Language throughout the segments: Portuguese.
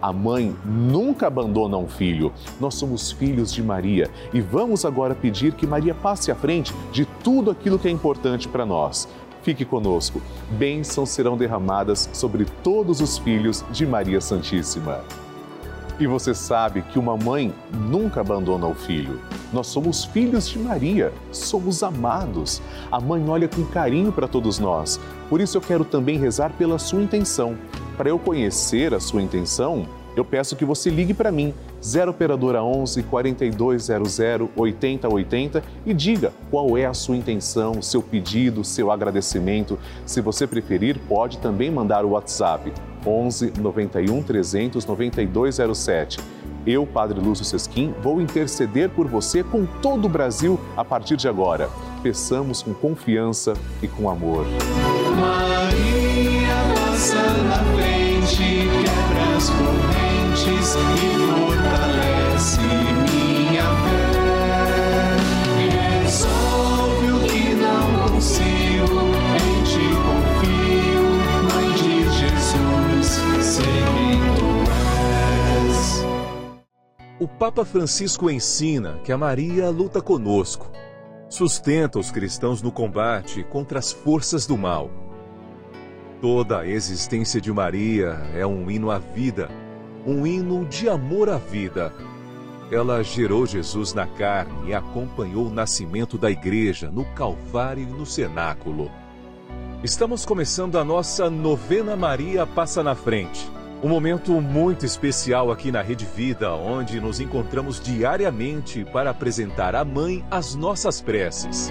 a mãe nunca abandona um filho. Nós somos filhos de Maria e vamos agora pedir que Maria passe à frente de tudo aquilo que é importante para nós. Fique conosco. Bênçãos serão derramadas sobre todos os filhos de Maria Santíssima. E você sabe que uma mãe nunca abandona o filho. Nós somos filhos de Maria, somos amados. A mãe olha com carinho para todos nós. Por isso eu quero também rezar pela sua intenção para eu conhecer a sua intenção, eu peço que você ligue para mim, 0 Operadora 11 4200 8080 e diga qual é a sua intenção, seu pedido, seu agradecimento. Se você preferir, pode também mandar o WhatsApp 11 91 300 9207. Eu, Padre Lúcio Sesquim, vou interceder por você com todo o Brasil a partir de agora. Peçamos com confiança e com amor. Maria passa na frente, quebra as correntes e fortalece minha fé. Resolve o que não consigo, em ti confio, Mãe de Jesus, sei quem tu és. O Papa Francisco ensina que a Maria luta conosco, sustenta os cristãos no combate contra as forças do mal Toda a existência de Maria é um hino à vida, um hino de amor à vida. Ela gerou Jesus na carne e acompanhou o nascimento da igreja no Calvário e no cenáculo. Estamos começando a nossa novena Maria Passa na Frente. Um momento muito especial aqui na Rede Vida, onde nos encontramos diariamente para apresentar à Mãe as nossas preces.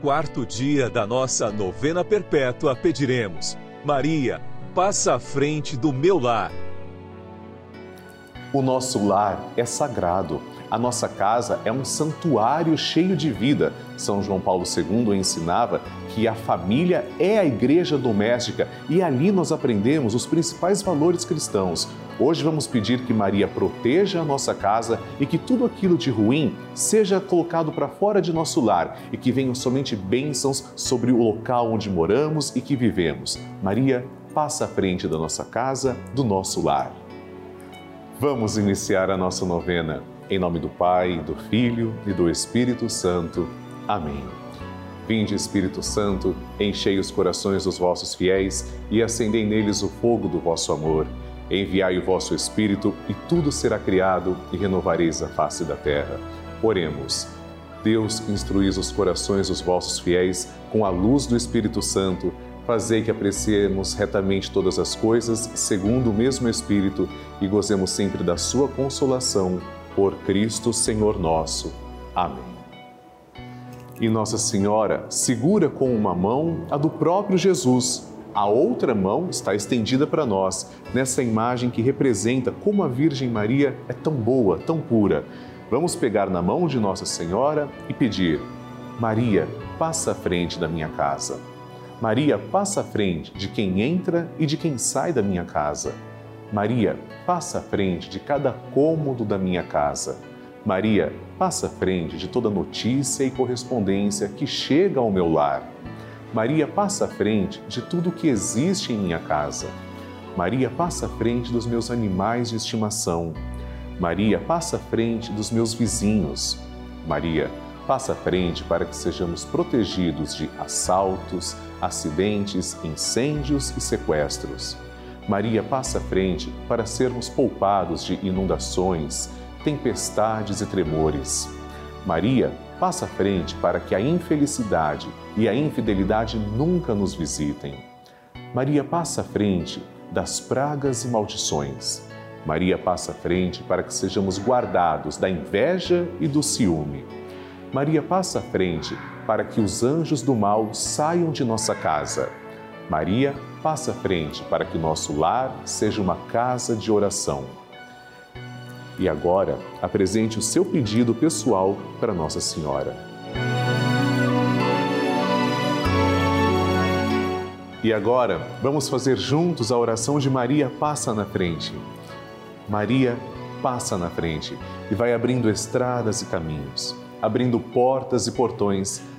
quarto dia da nossa novena perpétua, pediremos: Maria, passa à frente do meu lar. O nosso lar é sagrado. A nossa casa é um santuário cheio de vida. São João Paulo II ensinava que a família é a igreja doméstica e ali nós aprendemos os principais valores cristãos. Hoje vamos pedir que Maria proteja a nossa casa e que tudo aquilo de ruim seja colocado para fora de nosso lar e que venham somente bênçãos sobre o local onde moramos e que vivemos. Maria, passa à frente da nossa casa, do nosso lar. Vamos iniciar a nossa novena. Em nome do Pai, do Filho e do Espírito Santo. Amém. Vinde, Espírito Santo, enchei os corações dos vossos fiéis e acendei neles o fogo do vosso amor. Enviai o vosso Espírito e tudo será criado e renovareis a face da terra. Oremos. Deus, instruís os corações dos vossos fiéis com a luz do Espírito Santo. Fazei que apreciemos retamente todas as coisas, segundo o mesmo Espírito, e gozemos sempre da sua consolação por Cristo Senhor nosso. Amém. E Nossa Senhora segura com uma mão a do próprio Jesus. A outra mão está estendida para nós, nessa imagem que representa como a Virgem Maria é tão boa, tão pura. Vamos pegar na mão de Nossa Senhora e pedir: Maria, passa à frente da minha casa. Maria, passa à frente de quem entra e de quem sai da minha casa. Maria, passa à frente de cada cômodo da minha casa. Maria, passa à frente de toda notícia e correspondência que chega ao meu lar. Maria, passa à frente de tudo que existe em minha casa. Maria, passa à frente dos meus animais de estimação. Maria, passa à frente dos meus vizinhos. Maria, passa à frente para que sejamos protegidos de assaltos, acidentes, incêndios e sequestros. Maria passa à frente para sermos poupados de inundações, tempestades e tremores. Maria passa à frente para que a infelicidade e a infidelidade nunca nos visitem. Maria passa à frente das pragas e maldições. Maria passa à frente para que sejamos guardados da inveja e do ciúme. Maria passa à frente para que os anjos do mal saiam de nossa casa. Maria passa à frente para que nosso lar seja uma casa de oração. E agora, apresente o seu pedido pessoal para Nossa Senhora. E agora, vamos fazer juntos a oração de Maria Passa na Frente. Maria passa na frente e vai abrindo estradas e caminhos, abrindo portas e portões,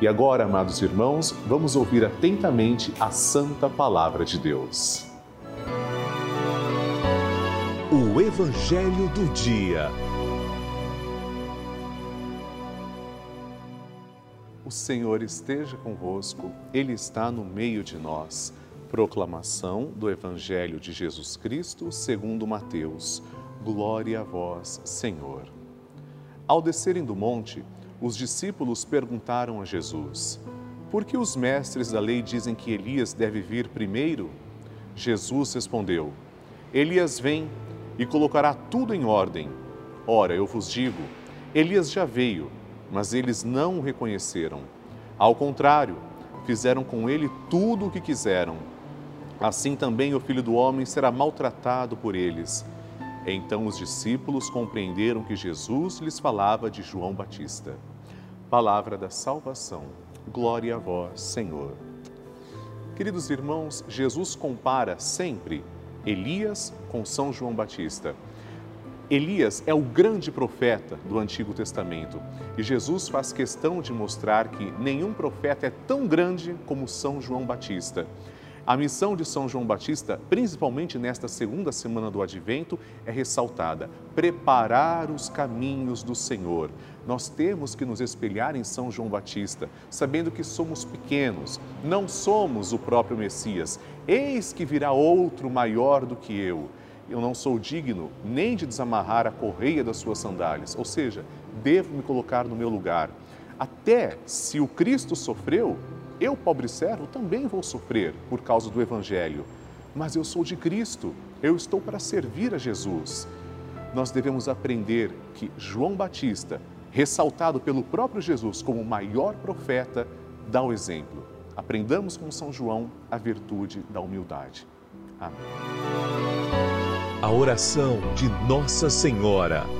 E agora, amados irmãos, vamos ouvir atentamente a santa palavra de Deus. O Evangelho do Dia. O Senhor esteja convosco, Ele está no meio de nós. Proclamação do Evangelho de Jesus Cristo segundo Mateus. Glória a vós, Senhor. Ao descerem do monte, os discípulos perguntaram a Jesus: Por que os mestres da lei dizem que Elias deve vir primeiro? Jesus respondeu: Elias vem e colocará tudo em ordem. Ora, eu vos digo: Elias já veio mas eles não o reconheceram. Ao contrário, fizeram com ele tudo o que quiseram. Assim também o filho do homem será maltratado por eles. Então os discípulos compreenderam que Jesus lhes falava de João Batista. Palavra da salvação. Glória a vós, Senhor. Queridos irmãos, Jesus compara sempre Elias com São João Batista. Elias é o grande profeta do Antigo Testamento e Jesus faz questão de mostrar que nenhum profeta é tão grande como São João Batista. A missão de São João Batista, principalmente nesta segunda semana do Advento, é ressaltada: preparar os caminhos do Senhor. Nós temos que nos espelhar em São João Batista, sabendo que somos pequenos, não somos o próprio Messias. Eis que virá outro maior do que eu eu não sou digno nem de desamarrar a correia das suas sandálias, ou seja, devo me colocar no meu lugar. Até se o Cristo sofreu, eu, pobre servo, também vou sofrer por causa do Evangelho. Mas eu sou de Cristo, eu estou para servir a Jesus. Nós devemos aprender que João Batista, ressaltado pelo próprio Jesus como o maior profeta, dá o exemplo. Aprendamos com São João a virtude da humildade. Amém a oração de Nossa Senhora.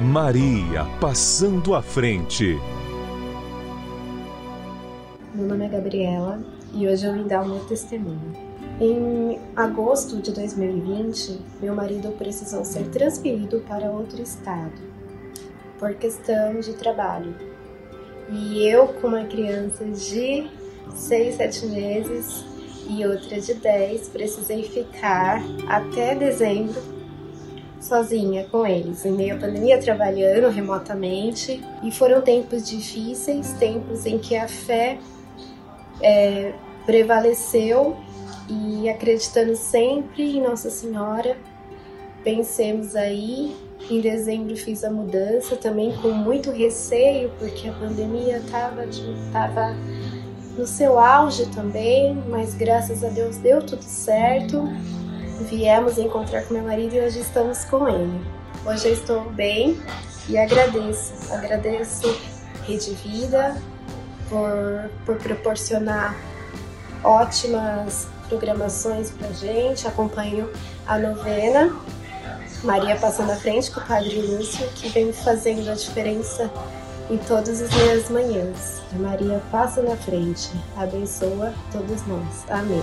Maria passando à frente. Meu nome é Gabriela e hoje eu vim dar o meu testemunho. Em agosto de 2020, meu marido precisou ser transferido para outro estado por questão de trabalho. E eu, com uma criança de 6, 7 meses e outra de 10, precisei ficar até dezembro sozinha com eles, em meio à pandemia, trabalhando remotamente. E foram tempos difíceis, tempos em que a fé é, prevaleceu e acreditando sempre em Nossa Senhora, pensemos aí. Em dezembro fiz a mudança também com muito receio, porque a pandemia estava tava no seu auge também, mas graças a Deus deu tudo certo viemos encontrar com meu marido e hoje estamos com ele. Hoje eu estou bem e agradeço, agradeço Rede Vida por, por proporcionar ótimas programações pra gente, acompanho a novena Maria Passando à Frente com o Padre Lúcio, que vem fazendo a diferença em todas as minhas manhãs. Maria passa na frente, abençoa todos nós. Amém.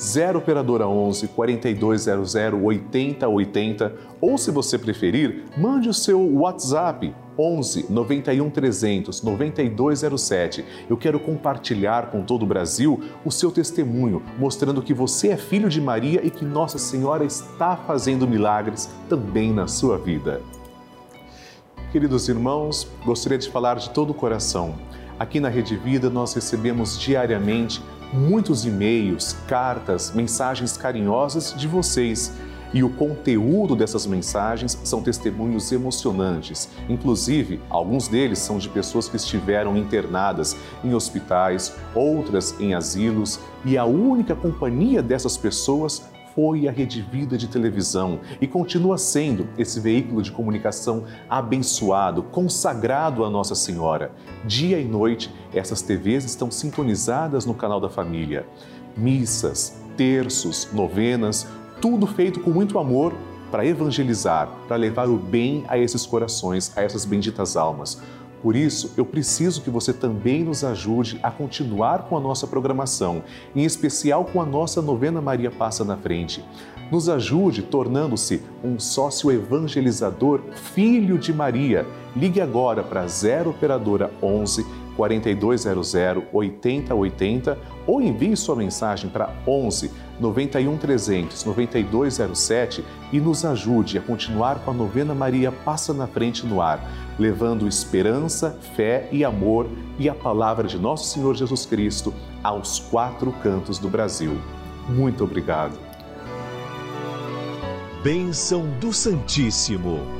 0 operadora 11 4200 8080 ou se você preferir, mande o seu WhatsApp 11 91 300 9207. Eu quero compartilhar com todo o Brasil o seu testemunho, mostrando que você é filho de Maria e que Nossa Senhora está fazendo milagres também na sua vida. Queridos irmãos, gostaria de falar de todo o coração. Aqui na Rede Vida nós recebemos diariamente muitos e-mails, cartas, mensagens carinhosas de vocês. E o conteúdo dessas mensagens são testemunhos emocionantes. Inclusive, alguns deles são de pessoas que estiveram internadas em hospitais, outras em asilos, e a única companhia dessas pessoas foi a Rede Vida de televisão e continua sendo esse veículo de comunicação abençoado, consagrado a Nossa Senhora. Dia e noite, essas TVs estão sintonizadas no canal da família. Missas, terços, novenas, tudo feito com muito amor para evangelizar, para levar o bem a esses corações, a essas benditas almas. Por isso, eu preciso que você também nos ajude a continuar com a nossa programação, em especial com a nossa novena Maria Passa na Frente. Nos ajude tornando-se um sócio evangelizador, filho de Maria. Ligue agora para 0 operadora 11 4200 8080 ou envie sua mensagem para 11 91 300 9207 e nos ajude a continuar com a novena Maria Passa na Frente no ar, levando esperança, fé e amor e a palavra de nosso Senhor Jesus Cristo aos quatro cantos do Brasil. Muito obrigado. Bênção do Santíssimo.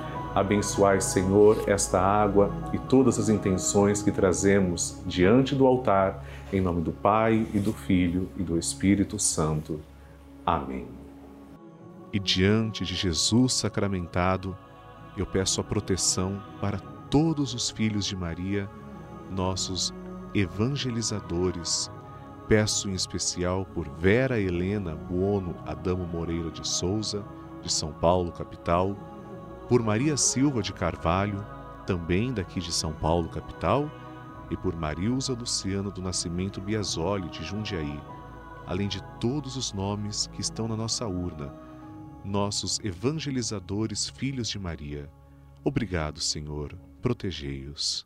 Abençoai, Senhor, esta água e todas as intenções que trazemos diante do altar, em nome do Pai e do Filho e do Espírito Santo. Amém. E diante de Jesus sacramentado, eu peço a proteção para todos os filhos de Maria, nossos evangelizadores. Peço em especial por Vera Helena Buono Adamo Moreira de Souza, de São Paulo, capital por Maria Silva de Carvalho, também daqui de São Paulo, capital, e por Marilza Luciana do Nascimento Biasoli, de Jundiaí, além de todos os nomes que estão na nossa urna, nossos evangelizadores filhos de Maria. Obrigado, Senhor, protegei-os.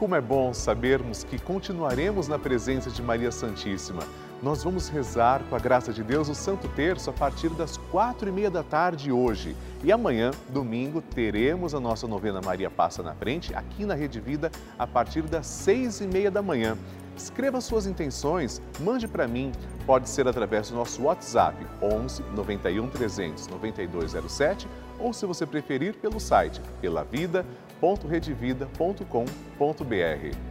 Como é bom sabermos que continuaremos na presença de Maria Santíssima. Nós vamos rezar com a graça de Deus o Santo Terço a partir das quatro e meia da tarde hoje. E amanhã, domingo, teremos a nossa novena Maria Passa na Frente aqui na Rede Vida a partir das seis e meia da manhã. Escreva suas intenções, mande para mim. Pode ser através do nosso WhatsApp 11 91 300 9207 ou, se você preferir, pelo site pelavida.redevida.com.br.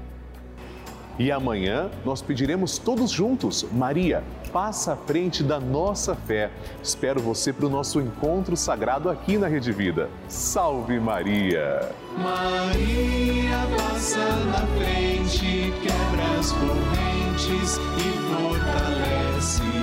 E amanhã nós pediremos todos juntos, Maria, passa à frente da nossa fé. Espero você para o nosso encontro sagrado aqui na Rede Vida. Salve Maria! Maria passa na frente, quebra as correntes e fortalece